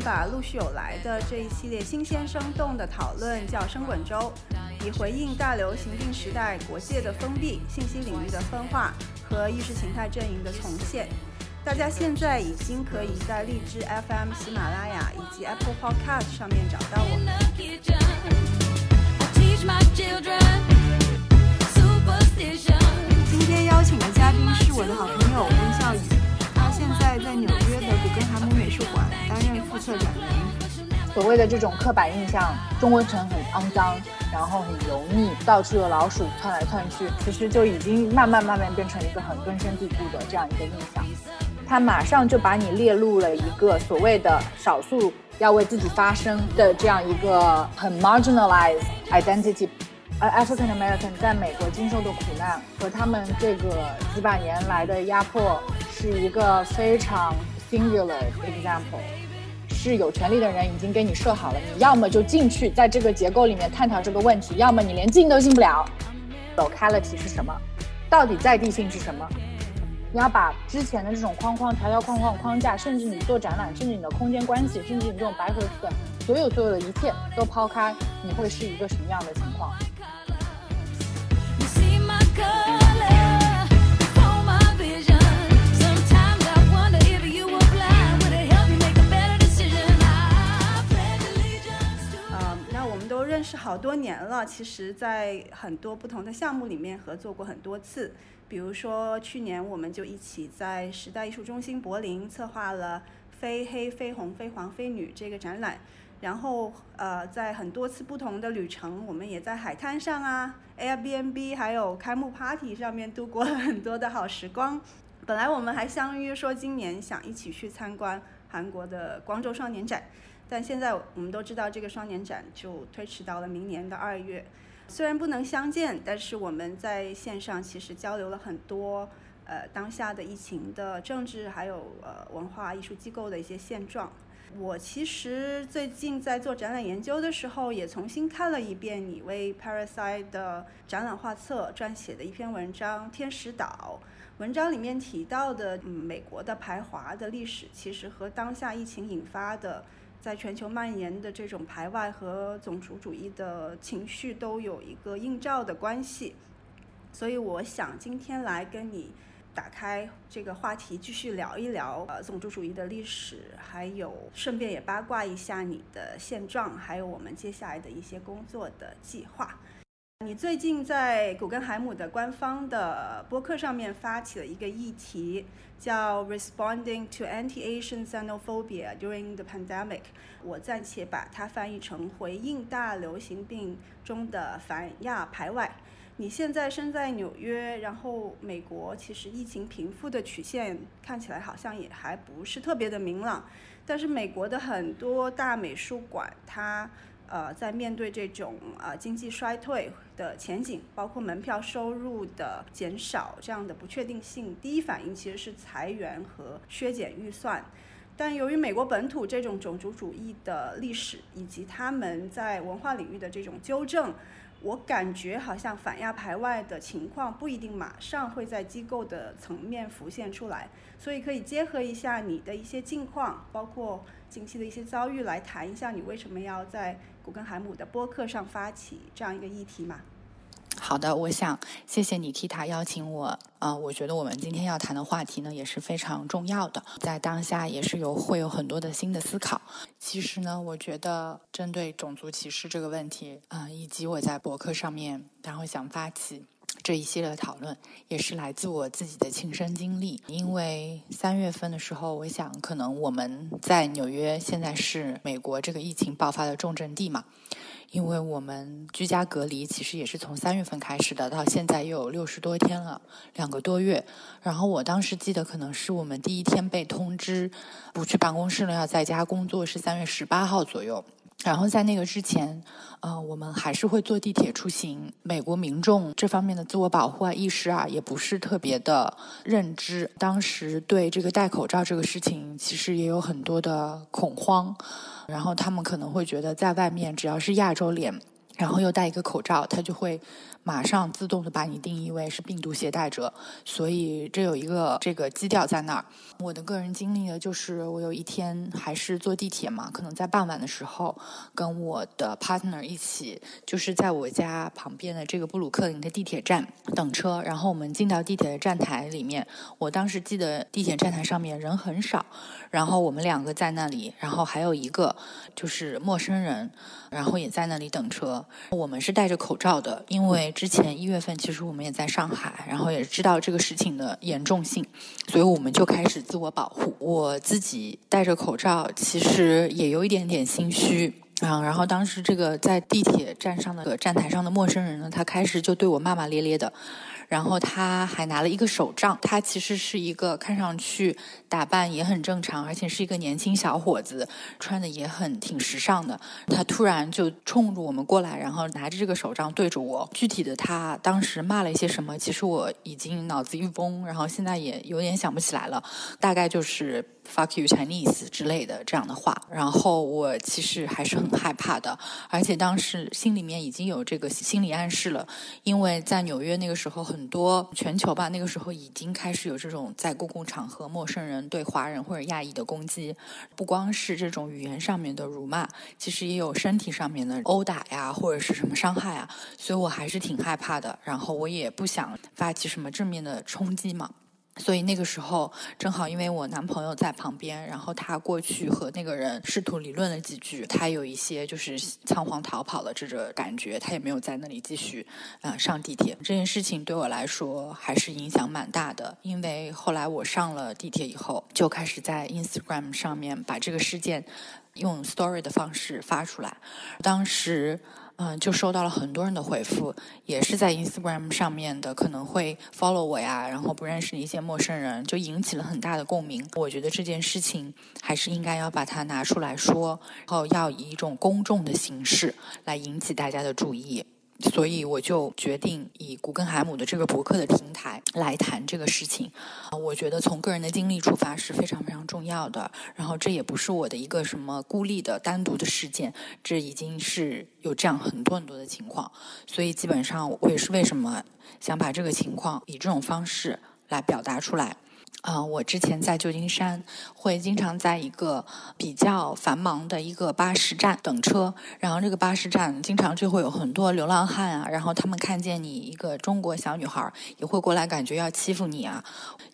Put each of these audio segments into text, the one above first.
把陆续有来的这一系列新鲜生动的讨论叫“生滚周”，以回应大流行病时代国界的封闭、信息领域的分化和意识形态阵营的重现。大家现在已经可以在荔枝 FM、喜马拉雅以及 Apple Podcast 上面找到我们。所谓的这种刻板印象，中国城很肮脏，然后很油腻，到处有老鼠窜来窜去，其实就已经慢慢慢慢变成一个很根深蒂固的这样一个印象。他马上就把你列入了一个所谓的少数要为自己发声的这样一个很 marginalized identity。而 African American 在美国经受的苦难和他们这个几百年来的压迫，是一个非常 singular example。是有权利的人已经给你设好了，你要么就进去，在这个结构里面探讨这个问题，要么你连进都进不了。Locality 是什么？到底在地性是什么？你要把之前的这种框框、条条框框、框架，甚至你做展览，甚至你的空间关系，甚至你这种白盒子的所有所有的一切都抛开，你会是一个什么样的情况？认识好多年了，其实，在很多不同的项目里面合作过很多次。比如说，去年我们就一起在时代艺术中心柏林策划了“非黑非红非黄非女”这个展览。然后，呃，在很多次不同的旅程，我们也在海滩上啊、Airbnb 还有开幕 party 上面度过了很多的好时光。本来我们还相约说今年想一起去参观韩国的光州少年展。但现在我们都知道，这个双年展就推迟到了明年的二月。虽然不能相见，但是我们在线上其实交流了很多，呃，当下的疫情的政治，还有呃文化艺术机构的一些现状。我其实最近在做展览研究的时候，也重新看了一遍你为 Parasite 的展览画册撰写的一篇文章《天使岛》。文章里面提到的，嗯，美国的排华的历史，其实和当下疫情引发的。在全球蔓延的这种排外和种族主义的情绪都有一个映照的关系，所以我想今天来跟你打开这个话题，继续聊一聊呃种族主义的历史，还有顺便也八卦一下你的现状，还有我们接下来的一些工作的计划。你最近在古根海姆的官方的播客上面发起了一个议题，叫 “Responding to Anti-Asian Xenophobia During the Pandemic”，我暂且把它翻译成“回应大流行病中的反亚排外”。你现在身在纽约，然后美国其实疫情平复的曲线看起来好像也还不是特别的明朗，但是美国的很多大美术馆它。呃，在面对这种呃经济衰退的前景，包括门票收入的减少这样的不确定性，第一反应其实是裁员和削减预算。但由于美国本土这种种族主义的历史，以及他们在文化领域的这种纠正。我感觉好像反亚排外的情况不一定马上会在机构的层面浮现出来，所以可以结合一下你的一些近况，包括近期的一些遭遇，来谈一下你为什么要在古根海姆的播客上发起这样一个议题嘛？好的，我想谢谢你，提他邀请我。啊，我觉得我们今天要谈的话题呢也是非常重要的，在当下也是有会有很多的新的思考。其实呢，我觉得针对种族歧视这个问题，啊，以及我在博客上面然后想发起这一系列的讨论，也是来自我自己的亲身经历。因为三月份的时候，我想可能我们在纽约现在是美国这个疫情爆发的重镇地嘛。因为我们居家隔离其实也是从三月份开始的，到现在又有六十多天了，两个多月。然后我当时记得可能是我们第一天被通知不去办公室了，要在家工作，是三月十八号左右。然后在那个之前，呃，我们还是会坐地铁出行。美国民众这方面的自我保护啊意识啊，也不是特别的认知。当时对这个戴口罩这个事情，其实也有很多的恐慌。然后他们可能会觉得，在外面只要是亚洲脸，然后又戴一个口罩，它就会马上自动的把你定义为是病毒携带者，所以这有一个这个基调在那儿。我的个人经历呢，就是我有一天还是坐地铁嘛，可能在傍晚的时候，跟我的 partner 一起，就是在我家旁边的这个布鲁克林的地铁站等车，然后我们进到地铁的站台里面，我当时记得地铁站台上面人很少，然后我们两个在那里，然后还有一个就是陌生人。然后也在那里等车，我们是戴着口罩的，因为之前一月份其实我们也在上海，然后也知道这个事情的严重性，所以我们就开始自我保护。我自己戴着口罩，其实也有一点点心虚啊。然后当时这个在地铁站上的站台上的陌生人呢，他开始就对我骂骂咧咧的。然后他还拿了一个手杖，他其实是一个看上去打扮也很正常，而且是一个年轻小伙子，穿的也很挺时尚的。他突然就冲着我们过来，然后拿着这个手杖对着我。具体的他当时骂了一些什么，其实我已经脑子一嗡，然后现在也有点想不起来了。大概就是 “fuck you Chinese” 之类的这样的话。然后我其实还是很害怕的，而且当时心里面已经有这个心理暗示了，因为在纽约那个时候很。多全球吧，那个时候已经开始有这种在公共场合陌生人对华人或者亚裔的攻击，不光是这种语言上面的辱骂，其实也有身体上面的殴打呀，或者是什么伤害啊，所以我还是挺害怕的。然后我也不想发起什么正面的冲击嘛。所以那个时候正好，因为我男朋友在旁边，然后他过去和那个人试图理论了几句，他有一些就是仓皇逃跑的这个感觉，他也没有在那里继续呃上地铁。这件事情对我来说还是影响蛮大的，因为后来我上了地铁以后，就开始在 Instagram 上面把这个事件用 Story 的方式发出来，当时。嗯，就收到了很多人的回复，也是在 Instagram 上面的，可能会 follow 我呀，然后不认识的一些陌生人，就引起了很大的共鸣。我觉得这件事情还是应该要把它拿出来说，然后要以一种公众的形式来引起大家的注意。所以我就决定以古根海姆的这个博客的平台来谈这个事情。我觉得从个人的经历出发是非常非常重要的。然后这也不是我的一个什么孤立的单独的事件，这已经是有这样很多很多的情况。所以基本上我也是为什么想把这个情况以这种方式来表达出来。啊，我之前在旧金山会经常在一个比较繁忙的一个巴士站等车，然后这个巴士站经常就会有很多流浪汉啊，然后他们看见你一个中国小女孩，也会过来感觉要欺负你啊，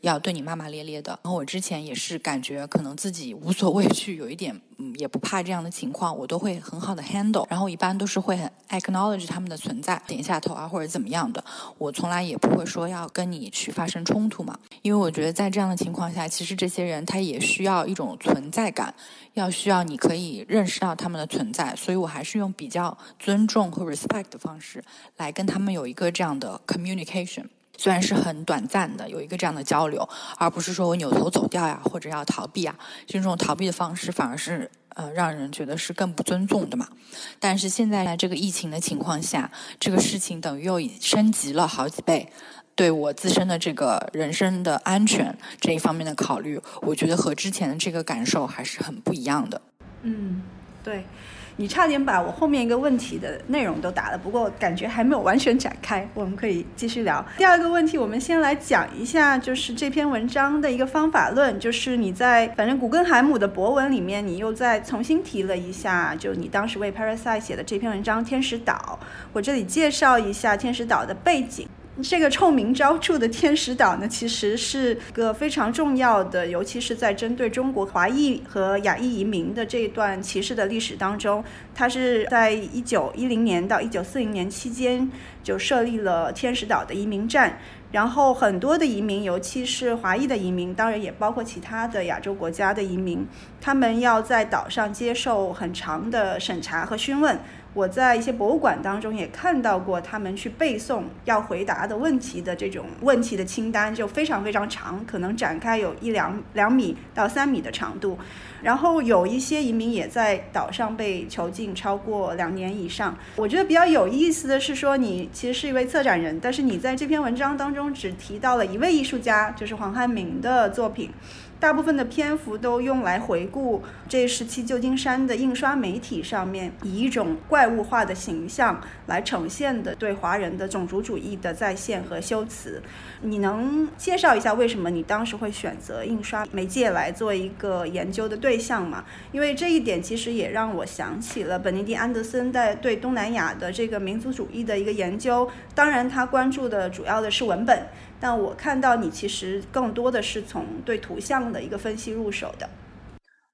要对你骂骂咧咧的。然后我之前也是感觉可能自己无所畏惧，有一点嗯也不怕这样的情况，我都会很好的 handle。然后一般都是会很 acknowledge 他们的存在，点一下头啊或者怎么样的，我从来也不会说要跟你去发生冲突嘛，因为我觉得在这样的情况下，其实这些人他也需要一种存在感，要需要你可以认识到他们的存在，所以我还是用比较尊重和 respect 的方式来跟他们有一个这样的 communication，虽然是很短暂的，有一个这样的交流，而不是说我扭头走掉呀，或者要逃避啊，这种逃避的方式反而是呃让人觉得是更不尊重的嘛。但是现在在这个疫情的情况下，这个事情等于又升级了好几倍。对我自身的这个人身的安全这一方面的考虑，我觉得和之前的这个感受还是很不一样的。嗯，对，你差点把我后面一个问题的内容都答了，不过感觉还没有完全展开，我们可以继续聊。第二个问题，我们先来讲一下，就是这篇文章的一个方法论，就是你在反正古根海姆的博文里面，你又再重新提了一下，就你当时为 Parasite 写的这篇文章《天使岛》，我这里介绍一下天使岛的背景。这个臭名昭著的天使岛呢，其实是个非常重要的，尤其是在针对中国华裔和亚裔移民的这一段歧视的历史当中，它是在一九一零年到一九四零年期间就设立了天使岛的移民站，然后很多的移民，尤其是华裔的移民，当然也包括其他的亚洲国家的移民，他们要在岛上接受很长的审查和询问。我在一些博物馆当中也看到过他们去背诵要回答的问题的这种问题的清单，就非常非常长，可能展开有一两两米到三米的长度。然后有一些移民也在岛上被囚禁超过两年以上。我觉得比较有意思的是说，你其实是一位策展人，但是你在这篇文章当中只提到了一位艺术家，就是黄汉明的作品。大部分的篇幅都用来回顾这时期旧金山的印刷媒体上面以一种怪物化的形象来呈现的对华人的种族主义的再现和修辞。你能介绍一下为什么你当时会选择印刷媒介来做一个研究的对象吗？因为这一点其实也让我想起了本尼迪安德森在对东南亚的这个民族主义的一个研究。当然，他关注的主要的是文本，但我看到你其实更多的是从对图像的一个分析入手的。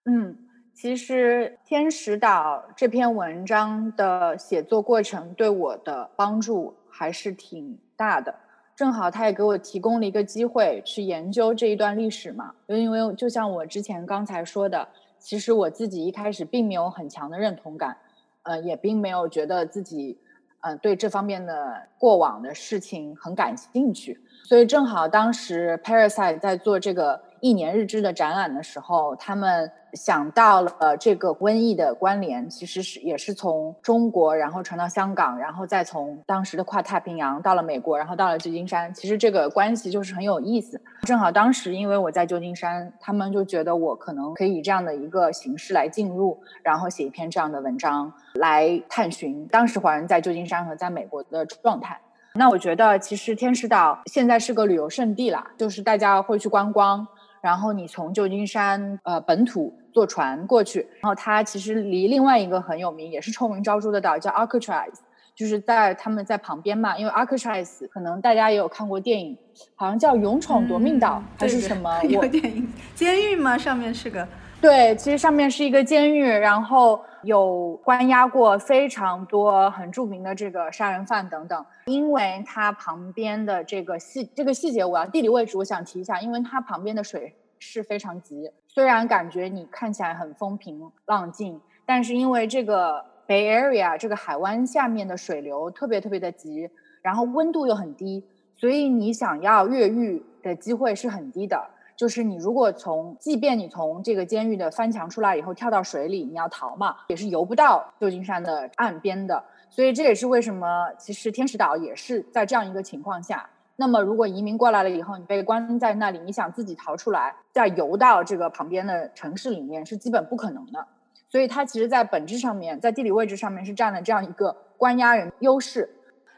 嗯，其实《天使岛》这篇文章的写作过程对我的帮助还是挺大的。正好他也给我提供了一个机会去研究这一段历史嘛，因为就像我之前刚才说的，其实我自己一开始并没有很强的认同感，呃，也并没有觉得自己，呃，对这方面的过往的事情很感兴趣，所以正好当时 Parasite 在做这个。一年日志的展览的时候，他们想到了这个瘟疫的关联，其实是也是从中国，然后传到香港，然后再从当时的跨太平洋到了美国，然后到了旧金山。其实这个关系就是很有意思。正好当时因为我在旧金山，他们就觉得我可能可以以这样的一个形式来进入，然后写一篇这样的文章来探寻当时华人在旧金山和在美国的状态。那我觉得其实天使岛现在是个旅游胜地啦，就是大家会去观光。然后你从旧金山呃本土坐船过去，然后它其实离另外一个很有名也是臭名昭著的岛叫 Alcatraz，就是在他们在旁边嘛。因为 Alcatraz 可能大家也有看过电影，好像叫《勇闯夺命岛》还是什么？有电影监狱吗？上面是个。对，其实上面是一个监狱，然后有关押过非常多很著名的这个杀人犯等等。因为它旁边的这个细这个细节，我要地理位置，我想提一下，因为它旁边的水是非常急，虽然感觉你看起来很风平浪静，但是因为这个 Bay Area 这个海湾下面的水流特别特别的急，然后温度又很低，所以你想要越狱的机会是很低的。就是你如果从，即便你从这个监狱的翻墙出来以后跳到水里，你要逃嘛，也是游不到旧金山的岸边的。所以这也是为什么，其实天使岛也是在这样一个情况下。那么如果移民过来了以后，你被关在那里，你想自己逃出来，再游到这个旁边的城市里面，是基本不可能的。所以它其实，在本质上面，在地理位置上面是占了这样一个关押人优势。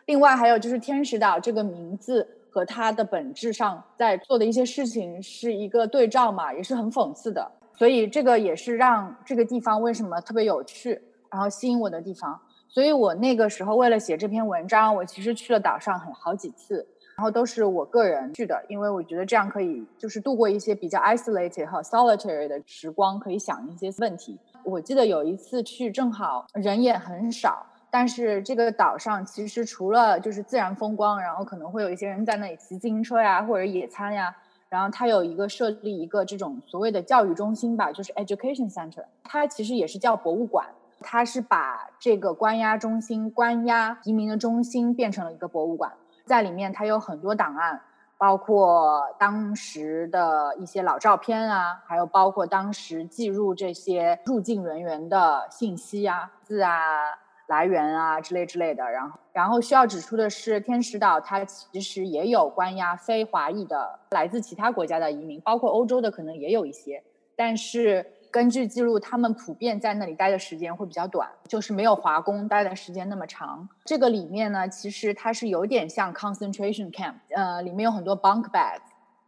另外还有就是天使岛这个名字。和它的本质上在做的一些事情是一个对照嘛，也是很讽刺的。所以这个也是让这个地方为什么特别有趣，然后吸引我的地方。所以我那个时候为了写这篇文章，我其实去了岛上很好几次，然后都是我个人去的，因为我觉得这样可以就是度过一些比较 isolated 和 solitary 的时光，可以想一些问题。我记得有一次去，正好人也很少。但是这个岛上其实除了就是自然风光，然后可能会有一些人在那里骑自行车呀，或者野餐呀。然后它有一个设立一个这种所谓的教育中心吧，就是 education center。它其实也是叫博物馆，它是把这个关押中心、关押移民的中心变成了一个博物馆。在里面它有很多档案，包括当时的一些老照片啊，还有包括当时记录这些入境人员的信息啊、字啊。来源啊之类之类的，然后然后需要指出的是，天使岛它其实也有关押非华裔的来自其他国家的移民，包括欧洲的可能也有一些，但是根据记录，他们普遍在那里待的时间会比较短，就是没有华工待的时间那么长。这个里面呢，其实它是有点像 concentration camp，呃，里面有很多 bunk beds，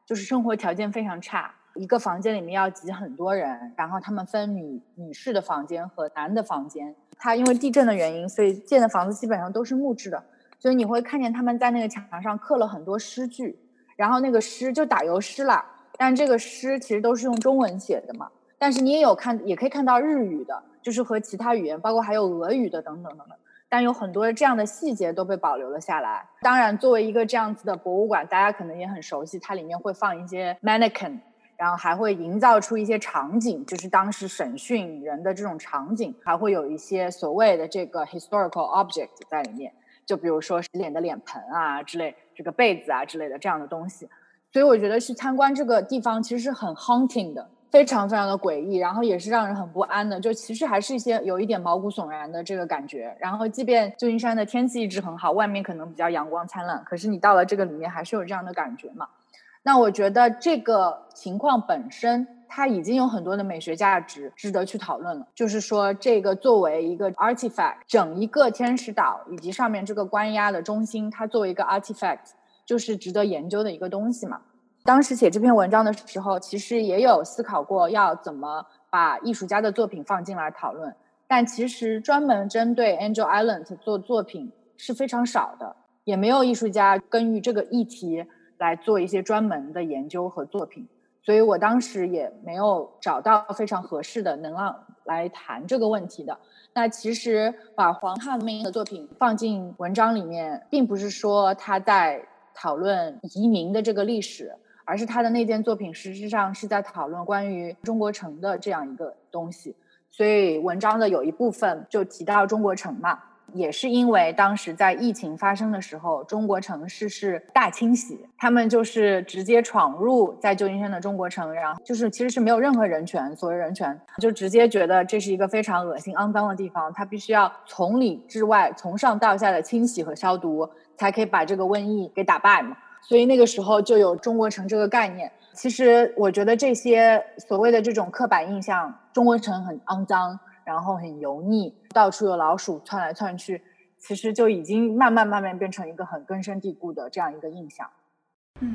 就是生活条件非常差，一个房间里面要挤很多人，然后他们分女女士的房间和男的房间。它因为地震的原因，所以建的房子基本上都是木质的，所以你会看见他们在那个墙上刻了很多诗句，然后那个诗就打油诗了，但这个诗其实都是用中文写的嘛。但是你也有看，也可以看到日语的，就是和其他语言，包括还有俄语的等等等等。但有很多这样的细节都被保留了下来。当然，作为一个这样子的博物馆，大家可能也很熟悉，它里面会放一些 mannequin。然后还会营造出一些场景，就是当时审讯人的这种场景，还会有一些所谓的这个 historical object 在里面，就比如说洗脸的脸盆啊之类，这个被子啊之类的这样的东西。所以我觉得去参观这个地方其实是很 haunting 的，非常非常的诡异，然后也是让人很不安的。就其实还是一些有一点毛骨悚然的这个感觉。然后即便旧金山的天气一直很好，外面可能比较阳光灿烂，可是你到了这个里面还是有这样的感觉嘛。那我觉得这个情况本身它已经有很多的美学价值值得去讨论了。就是说，这个作为一个 artifact，整一个天使岛以及上面这个关押的中心，它作为一个 artifact，就是值得研究的一个东西嘛。当时写这篇文章的时候，其实也有思考过要怎么把艺术家的作品放进来讨论，但其实专门针对 Angel Island 做作品是非常少的，也没有艺术家根据这个议题来做一些专门的研究和作品，所以我当时也没有找到非常合适的能让来谈这个问题的。那其实把黄汉明的作品放进文章里面，并不是说他在讨论移民的这个历史。而是他的那件作品，实质上是在讨论关于中国城的这样一个东西。所以文章的有一部分就提到中国城嘛，也是因为当时在疫情发生的时候，中国城市是大清洗，他们就是直接闯入在旧金山的中国城，然后就是其实是没有任何人权，所谓人权，就直接觉得这是一个非常恶心、肮脏的地方，他必须要从里至外、从上到下的清洗和消毒，才可以把这个瘟疫给打败嘛。所以那个时候就有中国城这个概念。其实我觉得这些所谓的这种刻板印象，中国城很肮脏，然后很油腻，到处有老鼠窜来窜去，其实就已经慢慢慢慢变成一个很根深蒂固的这样一个印象。嗯。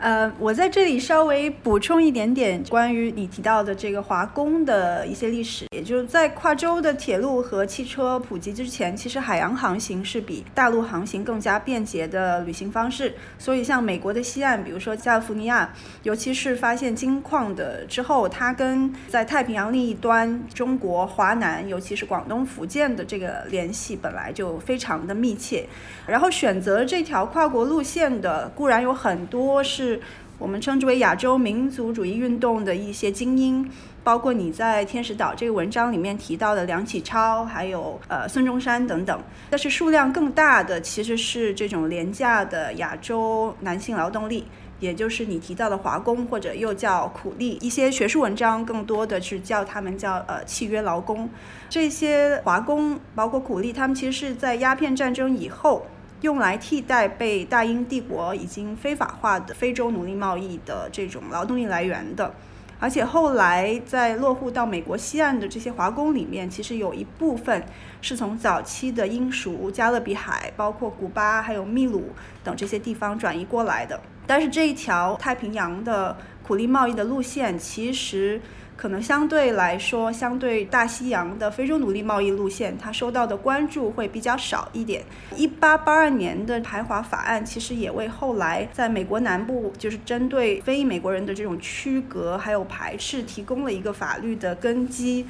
呃，我在这里稍微补充一点点关于你提到的这个华工的一些历史，也就是在跨洲的铁路和汽车普及之前，其实海洋航行是比大陆航行更加便捷的旅行方式。所以，像美国的西岸，比如说加利福尼亚，尤其是发现金矿的之后，它跟在太平洋另一端中国华南，尤其是广东、福建的这个联系本来就非常的密切。然后选择这条跨国路线的固然有很多是是我们称之为亚洲民族主义运动的一些精英，包括你在天使岛这个文章里面提到的梁启超，还有呃孙中山等等。但是数量更大的其实是这种廉价的亚洲男性劳动力，也就是你提到的华工或者又叫苦力。一些学术文章更多的是叫他们叫呃契约劳工。这些华工包括苦力，他们其实是在鸦片战争以后。用来替代被大英帝国已经非法化的非洲奴隶贸易的这种劳动力来源的，而且后来在落户到美国西岸的这些华工里面，其实有一部分是从早期的英属加勒比海，包括古巴还有秘鲁等这些地方转移过来的。但是这一条太平洋的苦力贸易的路线，其实。可能相对来说，相对大西洋的非洲奴隶贸易路线，它受到的关注会比较少一点。一八八二年的排华法案，其实也为后来在美国南部，就是针对非裔美国人的这种区隔还有排斥，提供了一个法律的根基。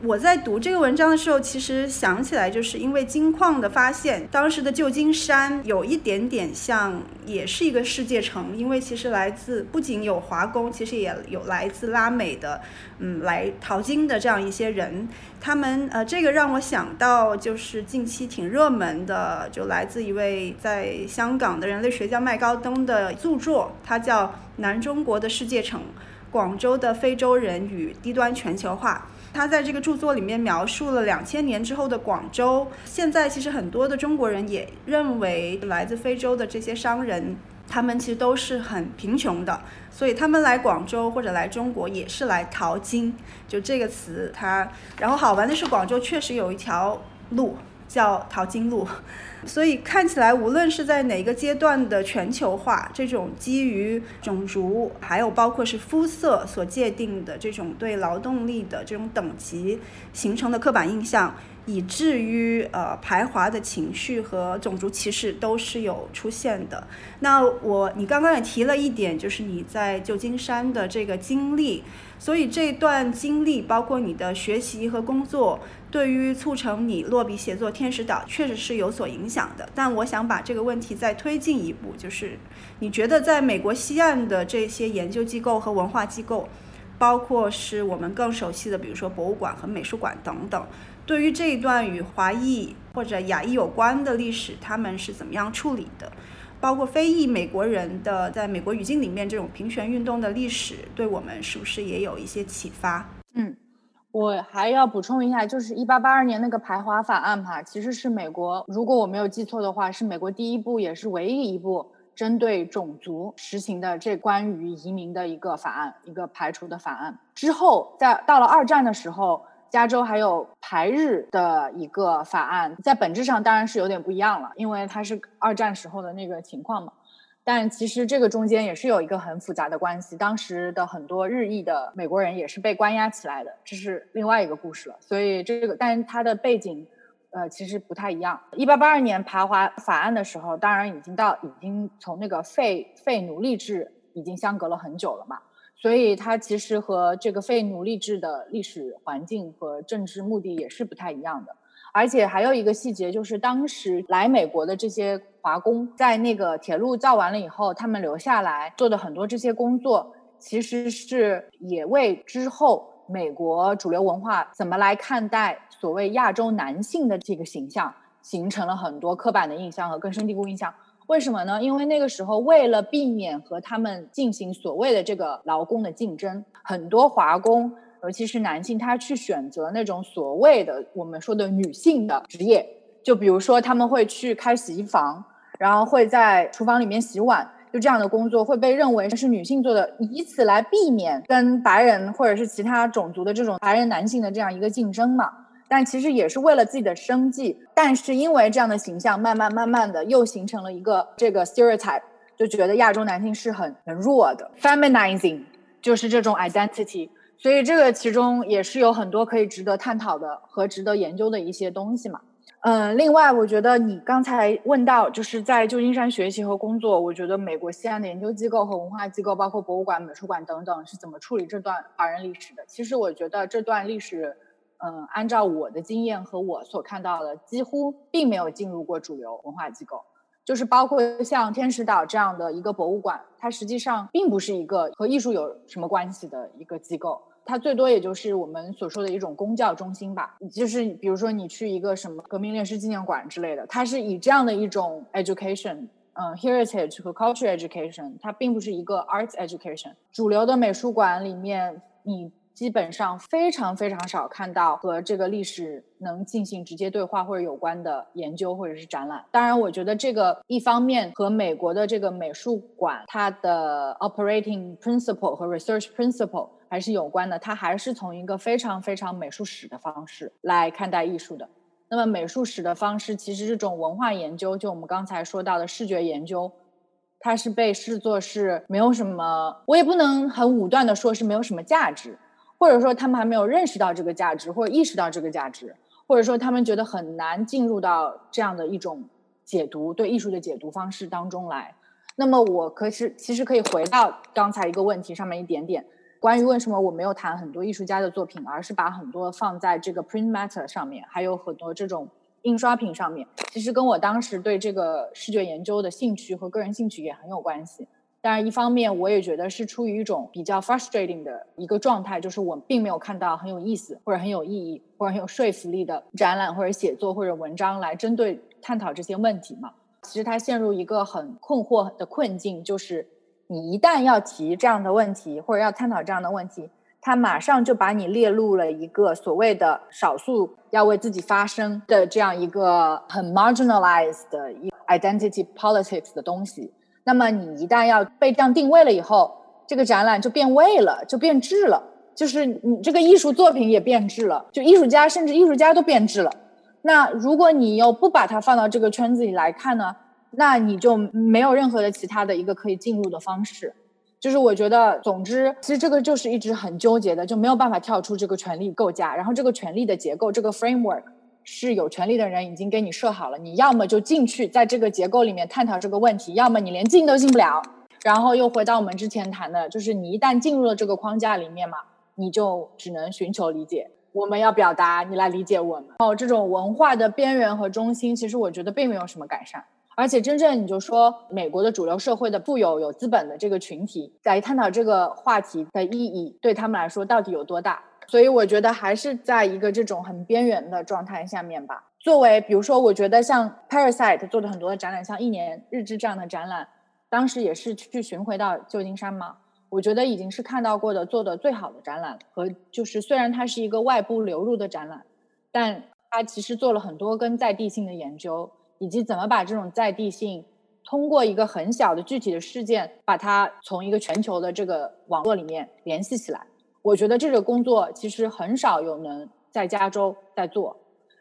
我在读这个文章的时候，其实想起来，就是因为金矿的发现，当时的旧金山有一点点像，也是一个世界城，因为其实来自不仅有华工，其实也有来自拉美的，嗯，来淘金的这样一些人。他们呃，这个让我想到，就是近期挺热门的，就来自一位在香港的人类学家麦高登的著作，它叫《南中国的世界城：广州的非洲人与低端全球化》。他在这个著作里面描述了两千年之后的广州。现在其实很多的中国人也认为，来自非洲的这些商人，他们其实都是很贫穷的，所以他们来广州或者来中国也是来淘金。就这个词，他然后好玩的是，广州确实有一条路叫淘金路。所以看起来，无论是在哪个阶段的全球化，这种基于种族，还有包括是肤色所界定的这种对劳动力的这种等级形成的刻板印象，以至于呃排华的情绪和种族歧视都是有出现的。那我你刚刚也提了一点，就是你在旧金山的这个经历，所以这段经历包括你的学习和工作。对于促成你落笔写作《天使岛》，确实是有所影响的。但我想把这个问题再推进一步，就是你觉得在美国西岸的这些研究机构和文化机构，包括是我们更熟悉的，比如说博物馆和美术馆等等，对于这一段与华裔或者亚裔有关的历史，他们是怎么样处理的？包括非裔美国人的在美国语境里面这种平权运动的历史，对我们是不是也有一些启发？嗯。我还要补充一下，就是一八八二年那个排华法案嘛，其实是美国，如果我没有记错的话，是美国第一部也是唯一一部针对种族实行的这关于移民的一个法案，一个排除的法案。之后，在到了二战的时候，加州还有排日的一个法案，在本质上当然是有点不一样了，因为它是二战时候的那个情况嘛。但其实这个中间也是有一个很复杂的关系，当时的很多日裔的美国人也是被关押起来的，这是另外一个故事了。所以这个，但它的背景，呃，其实不太一样。一八八二年排华法案的时候，当然已经到已经从那个废废奴隶制已经相隔了很久了嘛，所以它其实和这个废奴隶制的历史环境和政治目的也是不太一样的。而且还有一个细节，就是当时来美国的这些华工，在那个铁路造完了以后，他们留下来做的很多这些工作，其实是也为之后美国主流文化怎么来看待所谓亚洲男性的这个形象，形成了很多刻板的印象和根深蒂固印象。为什么呢？因为那个时候为了避免和他们进行所谓的这个劳工的竞争，很多华工。尤其是男性，他去选择那种所谓的我们说的女性的职业，就比如说他们会去开洗衣房，然后会在厨房里面洗碗，就这样的工作会被认为是女性做的，以此来避免跟白人或者是其他种族的这种白人男性的这样一个竞争嘛。但其实也是为了自己的生计。但是因为这样的形象，慢慢慢慢的又形成了一个这个 stereotype，就觉得亚洲男性是很很弱的，feminizing 就是这种 identity。所以这个其中也是有很多可以值得探讨的和值得研究的一些东西嘛。嗯，另外我觉得你刚才问到，就是在旧金山学习和工作，我觉得美国西岸的研究机构和文化机构，包括博物馆、美术馆等等，是怎么处理这段华人历史的？其实我觉得这段历史，嗯，按照我的经验和我所看到的，几乎并没有进入过主流文化机构。就是包括像天使岛这样的一个博物馆，它实际上并不是一个和艺术有什么关系的一个机构，它最多也就是我们所说的一种公教中心吧。就是比如说你去一个什么革命烈士纪念馆之类的，它是以这样的一种 education，嗯，heritage 和 culture education，它并不是一个 arts education。主流的美术馆里面，你。基本上非常非常少看到和这个历史能进行直接对话或者有关的研究或者是展览。当然，我觉得这个一方面和美国的这个美术馆它的 operating principle 和 research principle 还是有关的。它还是从一个非常非常美术史的方式来看待艺术的。那么，美术史的方式其实这种文化研究，就我们刚才说到的视觉研究，它是被视作是没有什么，我也不能很武断的说是没有什么价值。或者说他们还没有认识到这个价值，或者意识到这个价值，或者说他们觉得很难进入到这样的一种解读对艺术的解读方式当中来。那么我可是其实可以回到刚才一个问题上面一点点，关于为什么我没有谈很多艺术家的作品，而是把很多放在这个 print matter 上面，还有很多这种印刷品上面，其实跟我当时对这个视觉研究的兴趣和个人兴趣也很有关系。当然，一方面我也觉得是出于一种比较 frustrating 的一个状态，就是我并没有看到很有意思或者很有意义或者很有说服力的展览或者写作或者文章来针对探讨这些问题嘛。其实他陷入一个很困惑的困境，就是你一旦要提这样的问题或者要探讨这样的问题，他马上就把你列入了一个所谓的少数要为自己发声的这样一个很 marginalized 的 identity politics 的东西。那么你一旦要被这样定位了以后，这个展览就变味了，就变质了，就是你这个艺术作品也变质了，就艺术家甚至艺术家都变质了。那如果你又不把它放到这个圈子里来看呢，那你就没有任何的其他的一个可以进入的方式。就是我觉得，总之，其实这个就是一直很纠结的，就没有办法跳出这个权力构架，然后这个权力的结构，这个 framework。是有权利的人已经给你设好了，你要么就进去，在这个结构里面探讨这个问题，要么你连进都进不了。然后又回到我们之前谈的，就是你一旦进入了这个框架里面嘛，你就只能寻求理解。我们要表达，你来理解我们。哦，这种文化的边缘和中心，其实我觉得并没有什么改善。而且真正你就说美国的主流社会的富有有资本的这个群体，在探讨这个话题的意义，对他们来说到底有多大？所以我觉得还是在一个这种很边缘的状态下面吧。作为比如说，我觉得像 Parasite 做的很多的展览，像一年日志这样的展览，当时也是去巡回到旧金山嘛。我觉得已经是看到过的做的最好的展览和就是虽然它是一个外部流入的展览，但它其实做了很多跟在地性的研究，以及怎么把这种在地性通过一个很小的具体的事件，把它从一个全球的这个网络里面联系起来。我觉得这个工作其实很少有人在加州在做，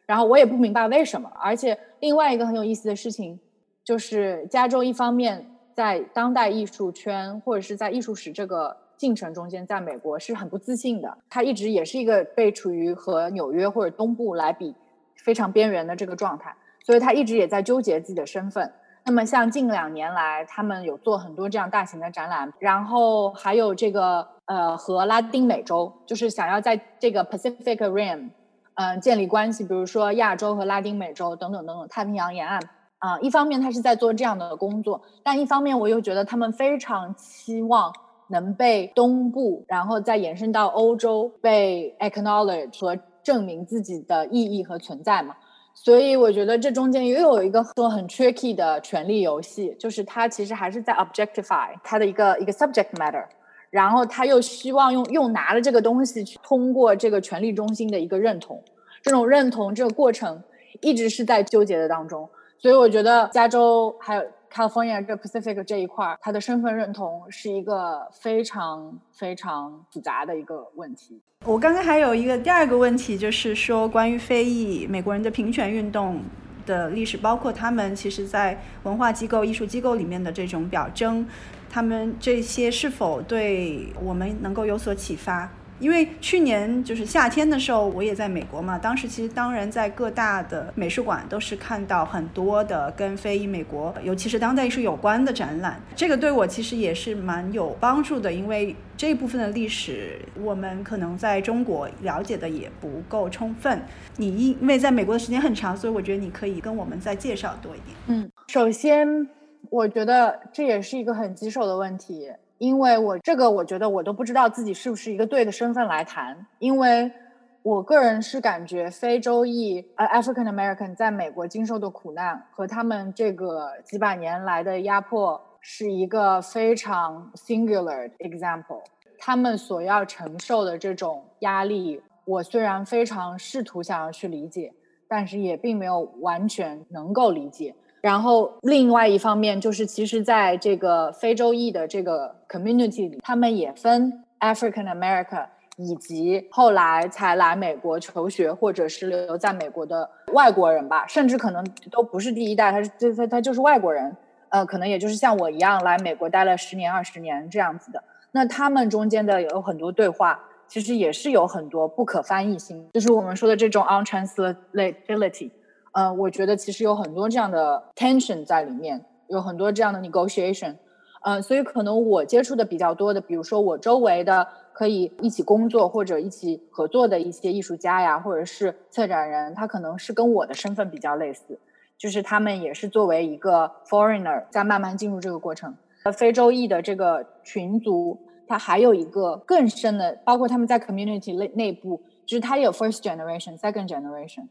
然后我也不明白为什么。而且另外一个很有意思的事情，就是加州一方面在当代艺术圈或者是在艺术史这个进程中间，在美国是很不自信的。它一直也是一个被处于和纽约或者东部来比非常边缘的这个状态，所以他一直也在纠结自己的身份。那么像近两年来，他们有做很多这样大型的展览，然后还有这个呃和拉丁美洲，就是想要在这个 Pacific Rim，嗯建立关系，比如说亚洲和拉丁美洲等等等等太平洋沿岸啊。一方面他是在做这样的工作，但一方面我又觉得他们非常期望能被东部，然后再延伸到欧洲被 acknowledge 和证明自己的意义和存在嘛。所以我觉得这中间又有一个说很 tricky 的权力游戏，就是他其实还是在 objectify 他的一个一个 subject matter，然后他又希望用又拿了这个东西去通过这个权力中心的一个认同，这种认同这个过程一直是在纠结的当中。所以我觉得加州还有 California 这 Pacific 这一块，他的身份认同是一个非常非常复杂的一个问题。我刚刚还有一个第二个问题，就是说关于非裔美国人的平权运动的历史，包括他们其实在文化机构、艺术机构里面的这种表征，他们这些是否对我们能够有所启发？因为去年就是夏天的时候，我也在美国嘛。当时其实当然在各大的美术馆都是看到很多的跟非裔美国，尤其是当代艺术有关的展览。这个对我其实也是蛮有帮助的，因为这一部分的历史我们可能在中国了解的也不够充分。你因为在美国的时间很长，所以我觉得你可以跟我们再介绍多一点。嗯，首先我觉得这也是一个很棘手的问题。因为我这个，我觉得我都不知道自己是不是一个对的身份来谈，因为我个人是感觉非洲裔呃 African American 在美国经受的苦难和他们这个几百年来的压迫是一个非常 singular example，他们所要承受的这种压力，我虽然非常试图想要去理解，但是也并没有完全能够理解。然后，另外一方面就是，其实在这个非洲裔的这个 community 里，他们也分 African America，以及后来才来美国求学或者是留在美国的外国人吧，甚至可能都不是第一代，他是他他他就是外国人，呃，可能也就是像我一样来美国待了十年二十年这样子的。那他们中间的有很多对话，其实也是有很多不可翻译性，就是我们说的这种 untranslatability。呃，我觉得其实有很多这样的 tension 在里面，有很多这样的 negotiation，呃，所以可能我接触的比较多的，比如说我周围的可以一起工作或者一起合作的一些艺术家呀，或者是策展人，他可能是跟我的身份比较类似，就是他们也是作为一个 foreigner 在慢慢进入这个过程。呃，非洲裔的这个群族，他还有一个更深的，包括他们在 community 内内部，就是他有 first generation、second generation。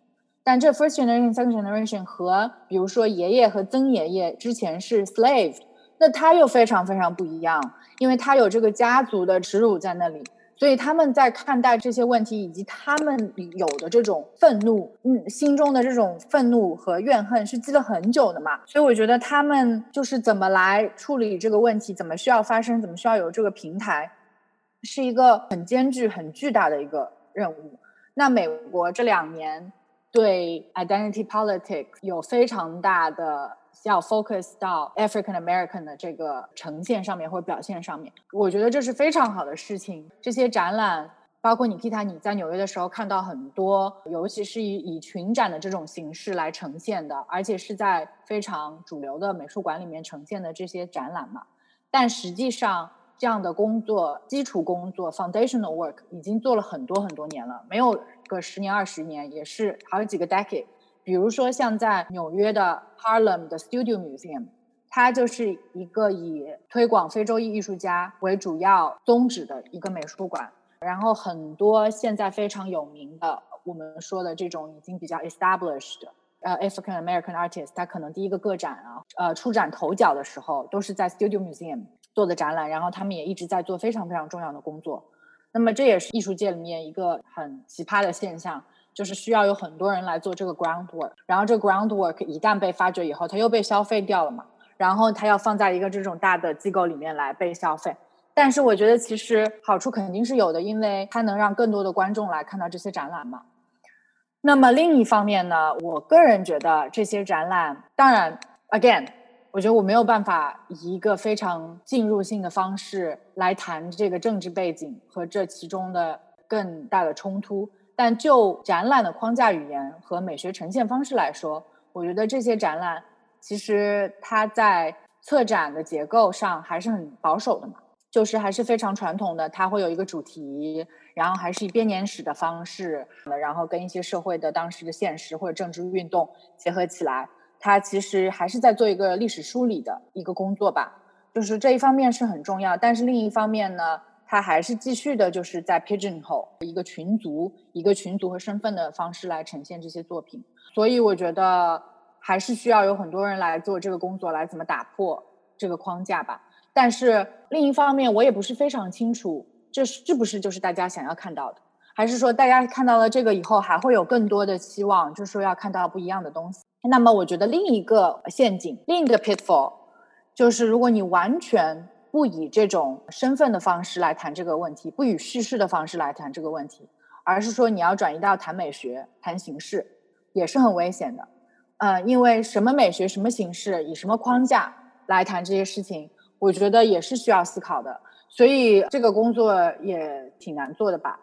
但这 first generation、second generation 和比如说爷爷和曾爷爷之前是 slave，那他又非常非常不一样，因为他有这个家族的耻辱在那里，所以他们在看待这些问题以及他们有的这种愤怒，嗯，心中的这种愤怒和怨恨是积了很久的嘛，所以我觉得他们就是怎么来处理这个问题，怎么需要发生，怎么需要有这个平台，是一个很艰巨、很巨大的一个任务。那美国这两年。对 identity politics 有非常大的要 focus 到 African American 的这个呈现上面或表现上面，我觉得这是非常好的事情。这些展览，包括你 Kita 你在纽约的时候看到很多，尤其是以以群展的这种形式来呈现的，而且是在非常主流的美术馆里面呈现的这些展览嘛。但实际上，这样的工作，基础工作 （foundational work） 已经做了很多很多年了，没有个十年二十年，也是好几个 decade。比如说，像在纽约的 Harlem 的 Studio Museum，它就是一个以推广非洲裔艺术家为主要宗旨的一个美术馆。然后，很多现在非常有名的，我们说的这种已经比较 established 的呃 African American artist，他可能第一个个展啊，呃，出展头角的时候，都是在 Studio Museum。做的展览，然后他们也一直在做非常非常重要的工作。那么这也是艺术界里面一个很奇葩的现象，就是需要有很多人来做这个 groundwork。然后这个 groundwork 一旦被发掘以后，它又被消费掉了嘛。然后它要放在一个这种大的机构里面来被消费。但是我觉得其实好处肯定是有的，因为它能让更多的观众来看到这些展览嘛。那么另一方面呢，我个人觉得这些展览，当然，again，我觉得我没有办法以一个非常进入性的方式来谈这个政治背景和这其中的更大的冲突。但就展览的框架语言和美学呈现方式来说，我觉得这些展览其实它在策展的结构上还是很保守的嘛。就是还是非常传统的，它会有一个主题，然后还是以编年史的方式，然后跟一些社会的当时的现实或者政治运动结合起来，他其实还是在做一个历史梳理的一个工作吧。就是这一方面是很重要，但是另一方面呢，他还是继续的，就是在 pigeonhole 一个群族、一个群族和身份的方式来呈现这些作品。所以我觉得还是需要有很多人来做这个工作，来怎么打破这个框架吧。但是另一方面，我也不是非常清楚，这是不是就是大家想要看到的，还是说大家看到了这个以后，还会有更多的期望，就是说要看到不一样的东西？那么，我觉得另一个陷阱，另一个 pitfall，就是如果你完全不以这种身份的方式来谈这个问题，不以叙事的方式来谈这个问题，而是说你要转移到谈美学、谈形式，也是很危险的。呃，因为什么美学、什么形式，以什么框架来谈这些事情。我觉得也是需要思考的，所以这个工作也挺难做的吧。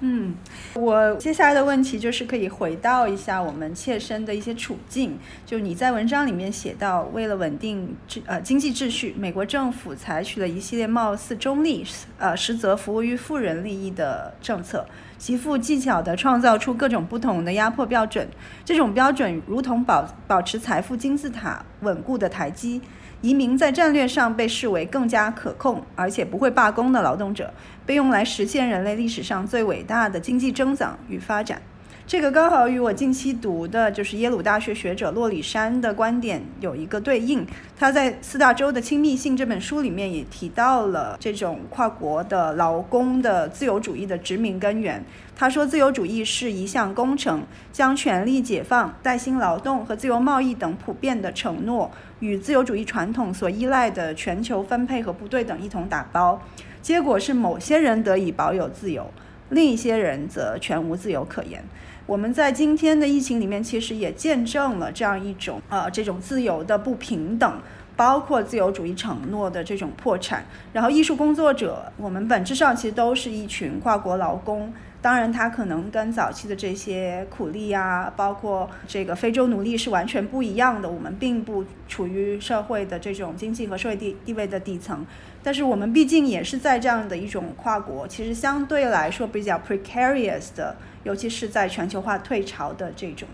嗯，我接下来的问题就是可以回到一下我们切身的一些处境。就你在文章里面写到，为了稳定秩呃经济秩序，美国政府采取了一系列貌似中立，呃实则服务于富人利益的政策，极富技巧地创造出各种不同的压迫标准。这种标准如同保保持财富金字塔稳固的台基。移民在战略上被视为更加可控，而且不会罢工的劳动者，被用来实现人类历史上最伟大的经济增长与发展。这个刚好与我近期读的就是耶鲁大学学者洛里山的观点有一个对应。他在《四大洲的亲密性》这本书里面也提到了这种跨国的劳工的自由主义的殖民根源。他说，自由主义是一项工程，将权力解放、带薪劳动和自由贸易等普遍的承诺与自由主义传统所依赖的全球分配和不对等一同打包，结果是某些人得以保有自由，另一些人则全无自由可言。我们在今天的疫情里面，其实也见证了这样一种呃这种自由的不平等，包括自由主义承诺的这种破产。然后，艺术工作者，我们本质上其实都是一群跨国劳工。当然，它可能跟早期的这些苦力呀，包括这个非洲奴隶是完全不一样的。我们并不处于社会的这种经济和社会地地位的底层，但是我们毕竟也是在这样的一种跨国，其实相对来说比较 precarious 的。尤其是在全球化退潮的这种，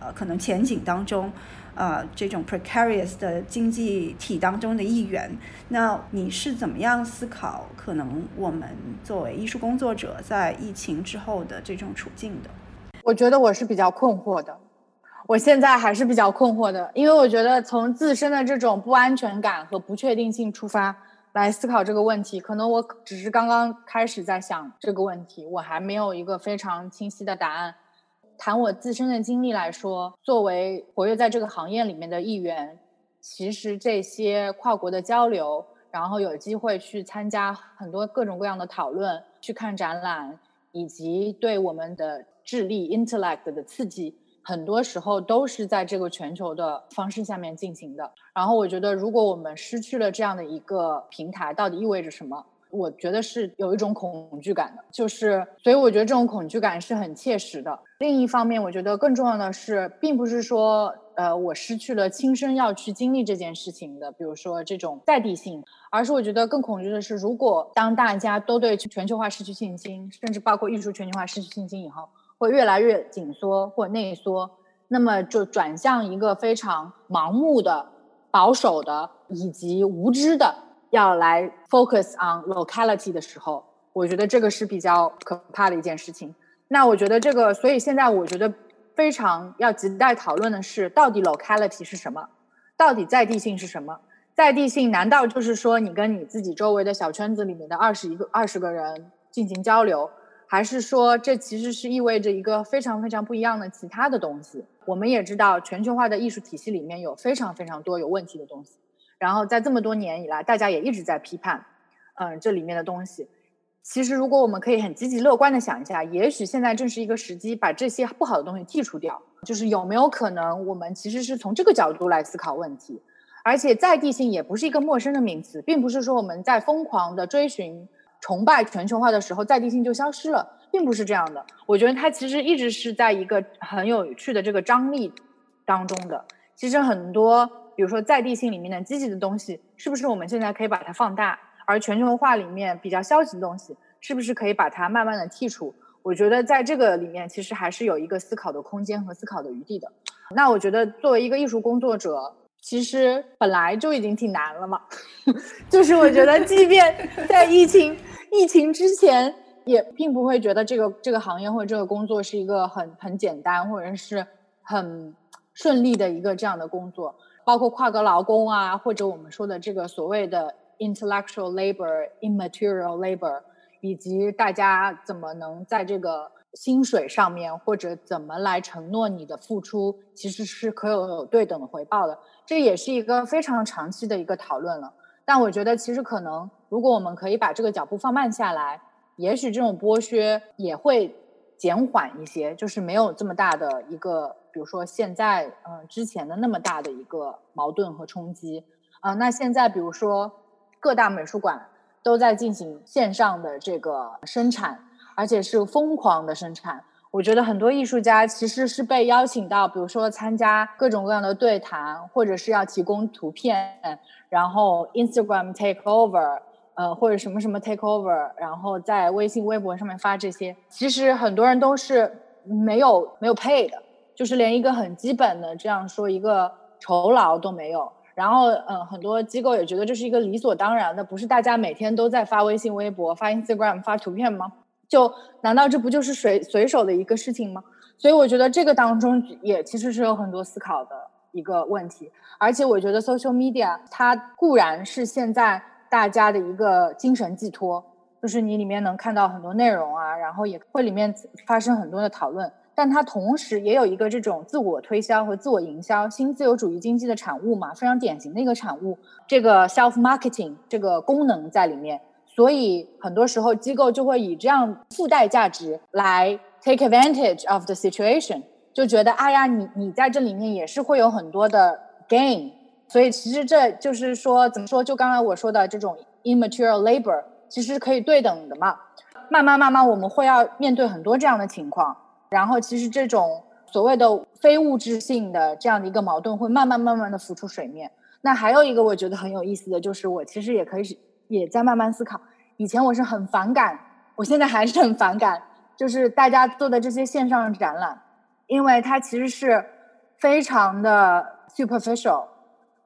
呃，可能前景当中，呃，这种 precarious 的经济体当中的一员，那你是怎么样思考可能我们作为艺术工作者在疫情之后的这种处境的？我觉得我是比较困惑的，我现在还是比较困惑的，因为我觉得从自身的这种不安全感和不确定性出发。来思考这个问题，可能我只是刚刚开始在想这个问题，我还没有一个非常清晰的答案。谈我自身的经历来说，作为活跃在这个行业里面的一员，其实这些跨国的交流，然后有机会去参加很多各种各样的讨论，去看展览，以及对我们的智力 （intellect） 的刺激。很多时候都是在这个全球的方式下面进行的。然后我觉得，如果我们失去了这样的一个平台，到底意味着什么？我觉得是有一种恐惧感的。就是，所以我觉得这种恐惧感是很切实的。另一方面，我觉得更重要的是，并不是说，呃，我失去了亲身要去经历这件事情的，比如说这种在地性，而是我觉得更恐惧的是，如果当大家都对全球化失去信心，甚至包括艺术全球化失去信心以后。会越来越紧缩或内缩，那么就转向一个非常盲目的、保守的以及无知的，要来 focus on locality 的时候，我觉得这个是比较可怕的一件事情。那我觉得这个，所以现在我觉得非常要亟待讨论的是，到底 locality 是什么？到底在地性是什么？在地性难道就是说你跟你自己周围的小圈子里面的二十一个、二十个人进行交流？还是说，这其实是意味着一个非常非常不一样的其他的东西。我们也知道，全球化的艺术体系里面有非常非常多有问题的东西。然后在这么多年以来，大家也一直在批判，嗯，这里面的东西。其实，如果我们可以很积极乐观的想一下，也许现在正是一个时机，把这些不好的东西剔除掉。就是有没有可能，我们其实是从这个角度来思考问题？而且，在地性也不是一个陌生的名词，并不是说我们在疯狂的追寻、崇拜全球化的时候，在地性就消失了，并不是这样的。我觉得它其实一直是在一个很有趣的这个张力当中的。其实很多，比如说在地性里面的积极的东西，是不是我们现在可以把它放大？而全球化里面比较消极的东西，是不是可以把它慢慢的剔除？我觉得在这个里面，其实还是有一个思考的空间和思考的余地的。那我觉得作为一个艺术工作者，其实本来就已经挺难了嘛。就是我觉得，即便在疫情疫情之前，也并不会觉得这个这个行业或者这个工作是一个很很简单或者是很顺利的一个这样的工作。包括跨国劳工啊，或者我们说的这个所谓的。intellectual labor, immaterial labor，以及大家怎么能在这个薪水上面，或者怎么来承诺你的付出，其实是可有对等的回报的。这也是一个非常长期的一个讨论了。但我觉得，其实可能，如果我们可以把这个脚步放慢下来，也许这种剥削也会减缓一些，就是没有这么大的一个，比如说现在，嗯，之前的那么大的一个矛盾和冲击。啊，那现在比如说。各大美术馆都在进行线上的这个生产，而且是疯狂的生产。我觉得很多艺术家其实是被邀请到，比如说参加各种各样的对谈，或者是要提供图片，然后 Instagram take over，呃，或者什么什么 take over，然后在微信、微博上面发这些。其实很多人都是没有没有 pay 的，就是连一个很基本的这样说一个酬劳都没有。然后，嗯，很多机构也觉得这是一个理所当然的，不是大家每天都在发微信、微博、发 Instagram、发图片吗？就难道这不就是随随手的一个事情吗？所以我觉得这个当中也其实是有很多思考的一个问题。而且我觉得 social media 它固然是现在大家的一个精神寄托，就是你里面能看到很多内容啊，然后也会里面发生很多的讨论。但它同时也有一个这种自我推销和自我营销，新自由主义经济的产物嘛，非常典型的一个产物。这个 self marketing 这个功能在里面，所以很多时候机构就会以这样附带价值来 take advantage of the situation，就觉得哎呀，你你在这里面也是会有很多的 gain。所以其实这就是说，怎么说？就刚才我说的这种 immaterial labor，其实可以对等的嘛。慢慢慢慢，我们会要面对很多这样的情况。然后，其实这种所谓的非物质性的这样的一个矛盾会慢慢慢慢的浮出水面。那还有一个我觉得很有意思的就是，我其实也可以是也在慢慢思考。以前我是很反感，我现在还是很反感，就是大家做的这些线上展览，因为它其实是非常的 superficial，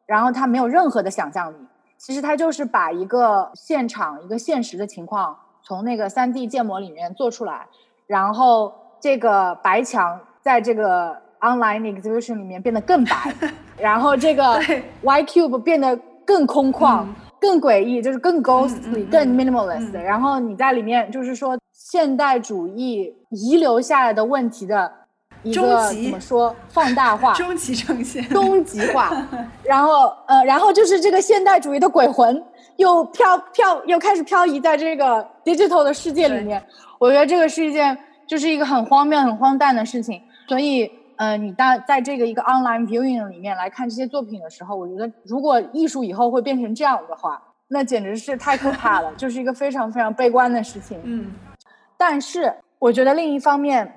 然后他没有任何的想象力。其实他就是把一个现场一个现实的情况从那个三 D 建模里面做出来，然后。这个白墙在这个 online exhibition 里面变得更白，然后这个 Y cube 变得更空旷、更诡异，就是更 ghostly、更 minimalist。然后你在里面就是说现代主义遗留下来的问题的一个怎么说放大化、终极呈现、终极化。然后呃，然后就是这个现代主义的鬼魂又飘飘又开始漂移在这个 digital 的世界里面。我觉得这个是一件。就是一个很荒谬、很荒诞的事情，所以，呃，你当在这个一个 online viewing 里面来看这些作品的时候，我觉得，如果艺术以后会变成这样的话，那简直是太可怕了，就是一个非常非常悲观的事情。嗯，但是我觉得另一方面，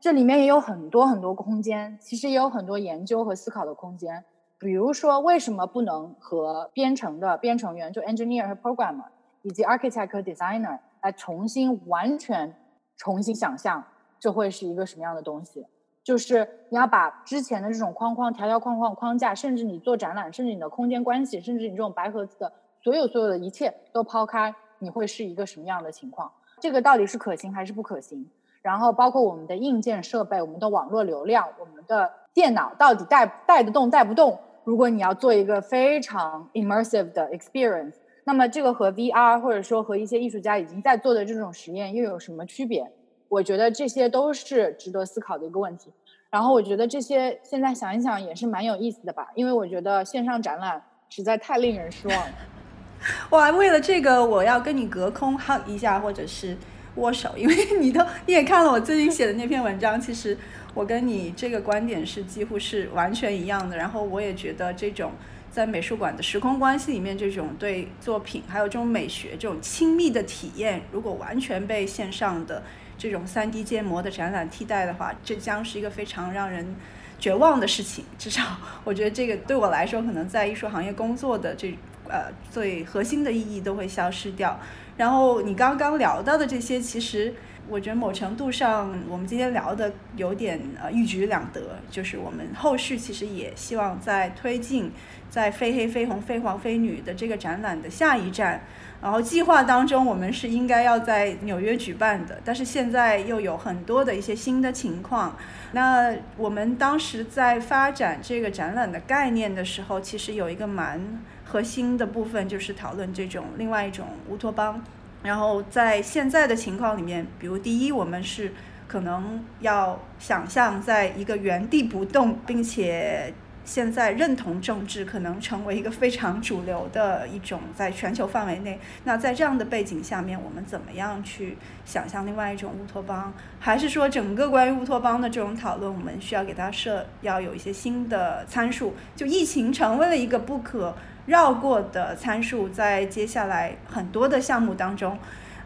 这里面也有很多很多空间，其实也有很多研究和思考的空间。比如说，为什么不能和编程的编程员，就 engineer 和 programmer，以及 architect 和 designer 来重新完全。重新想象，这会是一个什么样的东西？就是你要把之前的这种框框、条条框框、框架，甚至你做展览，甚至你的空间关系，甚至你这种白盒子的所有所有的一切都抛开，你会是一个什么样的情况？这个到底是可行还是不可行？然后包括我们的硬件设备、我们的网络流量、我们的电脑到底带带得动、带不动？如果你要做一个非常 immersive 的 experience。那么这个和 VR 或者说和一些艺术家已经在做的这种实验又有什么区别？我觉得这些都是值得思考的一个问题。然后我觉得这些现在想一想也是蛮有意思的吧，因为我觉得线上展览实在太令人失望了。哇，为了这个，我要跟你隔空 hug 一下，或者是握手，因为 你都你也看了我最近写的那篇文章，其实我跟你这个观点是几乎是完全一样的。然后我也觉得这种在美术馆的时空关系里面，这种对作品还有这种美学这种亲密的体验，如果完全被线上的这种三 D 建模的展览替代的话，这将是一个非常让人绝望的事情。至少我觉得这个对我来说，可能在艺术行业工作的这。呃，最核心的意义都会消失掉。然后你刚刚聊到的这些，其实我觉得某程度上，我们今天聊的有点呃一举两得，就是我们后续其实也希望在推进在非黑非红非黄非女的这个展览的下一站。然后计划当中我们是应该要在纽约举办的，但是现在又有很多的一些新的情况。那我们当时在发展这个展览的概念的时候，其实有一个蛮。核心的部分就是讨论这种另外一种乌托邦，然后在现在的情况里面，比如第一，我们是可能要想象在一个原地不动，并且。现在认同政治可能成为一个非常主流的一种，在全球范围内。那在这样的背景下面，我们怎么样去想象另外一种乌托邦？还是说，整个关于乌托邦的这种讨论，我们需要给它设要有一些新的参数？就疫情成为了一个不可绕过的参数，在接下来很多的项目当中，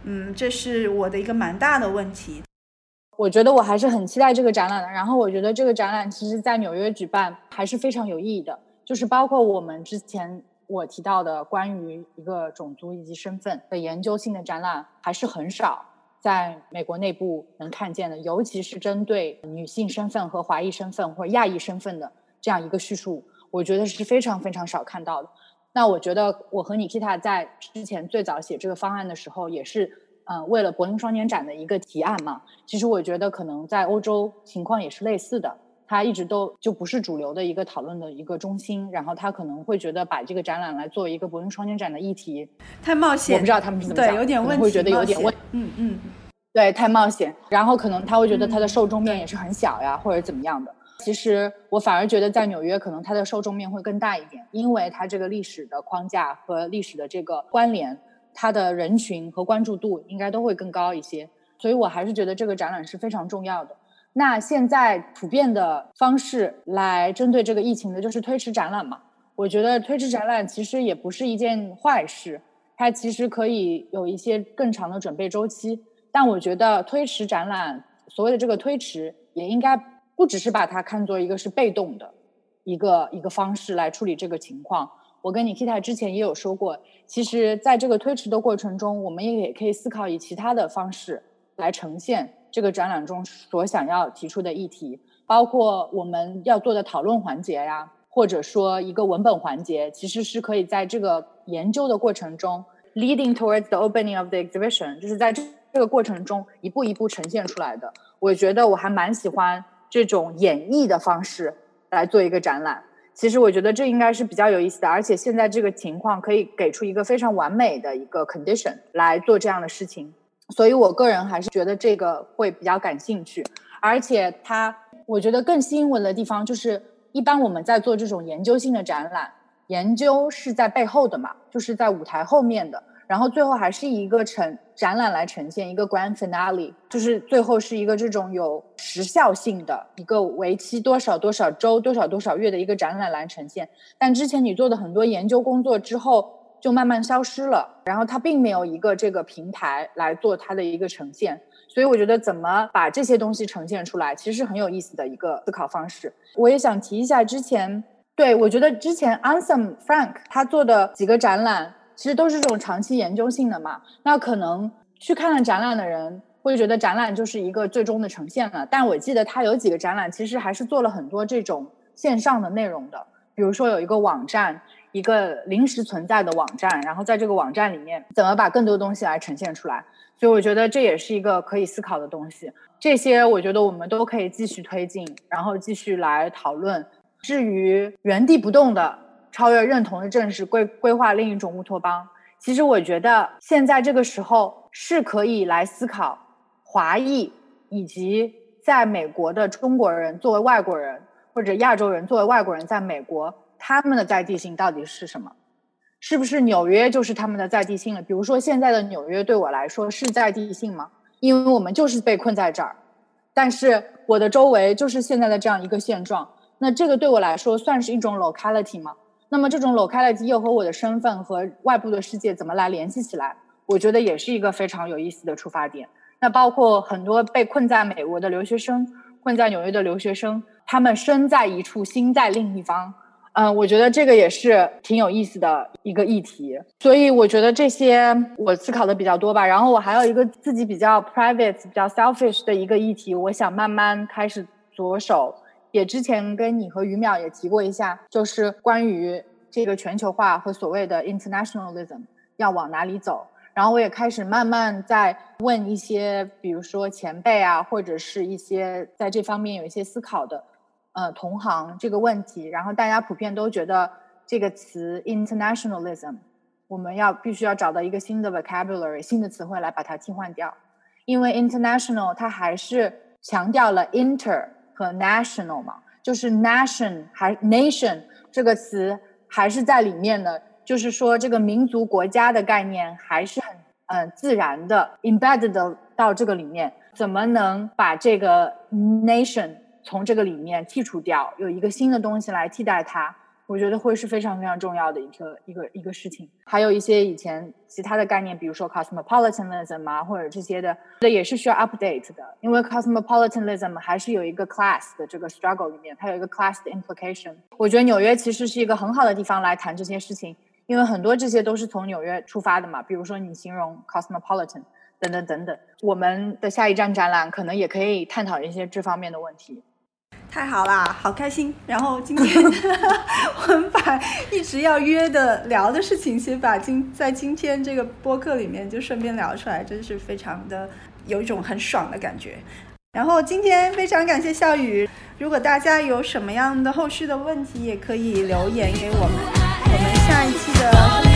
嗯，这是我的一个蛮大的问题。我觉得我还是很期待这个展览的。然后我觉得这个展览其实，在纽约举办还是非常有意义的。就是包括我们之前我提到的关于一个种族以及身份的研究性的展览，还是很少在美国内部能看见的。尤其是针对女性身份和华裔身份或亚裔身份的这样一个叙述，我觉得是非常非常少看到的。那我觉得我和 Nikita 在之前最早写这个方案的时候，也是。呃，为了柏林双年展的一个提案嘛，其实我觉得可能在欧洲情况也是类似的，它一直都就不是主流的一个讨论的一个中心，然后他可能会觉得把这个展览来做一个柏林双年展的议题太冒。险，我不知道他们是怎么想，有点问题，会觉得有点问，嗯嗯，对，太冒险，然后可能他会觉得他的受众面也是很小呀，或者怎么样的。其实我反而觉得在纽约可能它的受众面会更大一点，因为它这个历史的框架和历史的这个关联。它的人群和关注度应该都会更高一些，所以我还是觉得这个展览是非常重要的。那现在普遍的方式来针对这个疫情的就是推迟展览嘛？我觉得推迟展览其实也不是一件坏事，它其实可以有一些更长的准备周期。但我觉得推迟展览，所谓的这个推迟，也应该不只是把它看作一个是被动的一个一个方式来处理这个情况。我跟你 Kita 之前也有说过，其实在这个推迟的过程中，我们也也可以思考以其他的方式来呈现这个展览中所想要提出的议题，包括我们要做的讨论环节呀，或者说一个文本环节，其实是可以在这个研究的过程中，leading towards the opening of the exhibition，就是在这这个过程中一步一步呈现出来的。我觉得我还蛮喜欢这种演绎的方式来做一个展览。其实我觉得这应该是比较有意思的，而且现在这个情况可以给出一个非常完美的一个 condition 来做这样的事情，所以我个人还是觉得这个会比较感兴趣。而且它，我觉得更吸引我的地方就是，一般我们在做这种研究性的展览，研究是在背后的嘛，就是在舞台后面的。然后最后还是一个呈展览来呈现一个 grand finale，就是最后是一个这种有时效性的一个为期多少多少周、多少多少月的一个展览来呈现。但之前你做的很多研究工作之后就慢慢消失了，然后它并没有一个这个平台来做它的一个呈现。所以我觉得怎么把这些东西呈现出来，其实是很有意思的一个思考方式。我也想提一下之前，对我觉得之前 Ansem Frank 他做的几个展览。其实都是这种长期研究性的嘛，那可能去看了展览的人会觉得展览就是一个最终的呈现了。但我记得他有几个展览，其实还是做了很多这种线上的内容的。比如说有一个网站，一个临时存在的网站，然后在这个网站里面怎么把更多东西来呈现出来。所以我觉得这也是一个可以思考的东西。这些我觉得我们都可以继续推进，然后继续来讨论。至于原地不动的。超越认同的正式规规划另一种乌托邦。其实我觉得现在这个时候是可以来思考华裔以及在美国的中国人作为外国人或者亚洲人作为外国人在美国他们的在地性到底是什么？是不是纽约就是他们的在地性了？比如说现在的纽约对我来说是在地性吗？因为我们就是被困在这儿，但是我的周围就是现在的这样一个现状。那这个对我来说算是一种 locality 吗？那么这种 locality 又和我的身份和外部的世界怎么来联系起来？我觉得也是一个非常有意思的出发点。那包括很多被困在美国的留学生，困在纽约的留学生，他们身在一处，心在另一方。嗯，我觉得这个也是挺有意思的一个议题，所以我觉得这些我思考的比较多吧。然后我还有一个自己比较 private、比较 selfish 的一个议题，我想慢慢开始着手。也之前跟你和于淼也提过一下，就是关于这个全球化和所谓的 internationalism 要往哪里走。然后我也开始慢慢在问一些，比如说前辈啊，或者是一些在这方面有一些思考的。呃，同行这个问题，然后大家普遍都觉得这个词 internationalism，我们要必须要找到一个新的 vocabulary，新的词汇来把它替换掉，因为 international 它还是强调了 inter 和 national 嘛，就是 nation 还 nation 这个词还是在里面的，就是说这个民族国家的概念还是很嗯自然的 embedded 到这个里面，怎么能把这个 nation？从这个里面剔除掉，有一个新的东西来替代它，我觉得会是非常非常重要的一个一个一个事情。还有一些以前其他的概念，比如说 cosmopolitanism 啊，或者这些的，这也是需要 update 的。因为 cosmopolitanism 还是有一个 class 的这个 struggle 里面，它有一个 class 的 implication。我觉得纽约其实是一个很好的地方来谈这些事情，因为很多这些都是从纽约出发的嘛。比如说你形容 cosmopolitan 等等等等，我们的下一站展览可能也可以探讨一些这方面的问题。太好啦，好开心！然后今天 我们把一直要约的聊的事情，先把今在今天这个播客里面就顺便聊出来，真是非常的有一种很爽的感觉。然后今天非常感谢笑雨，如果大家有什么样的后续的问题，也可以留言给我们。我们下一期的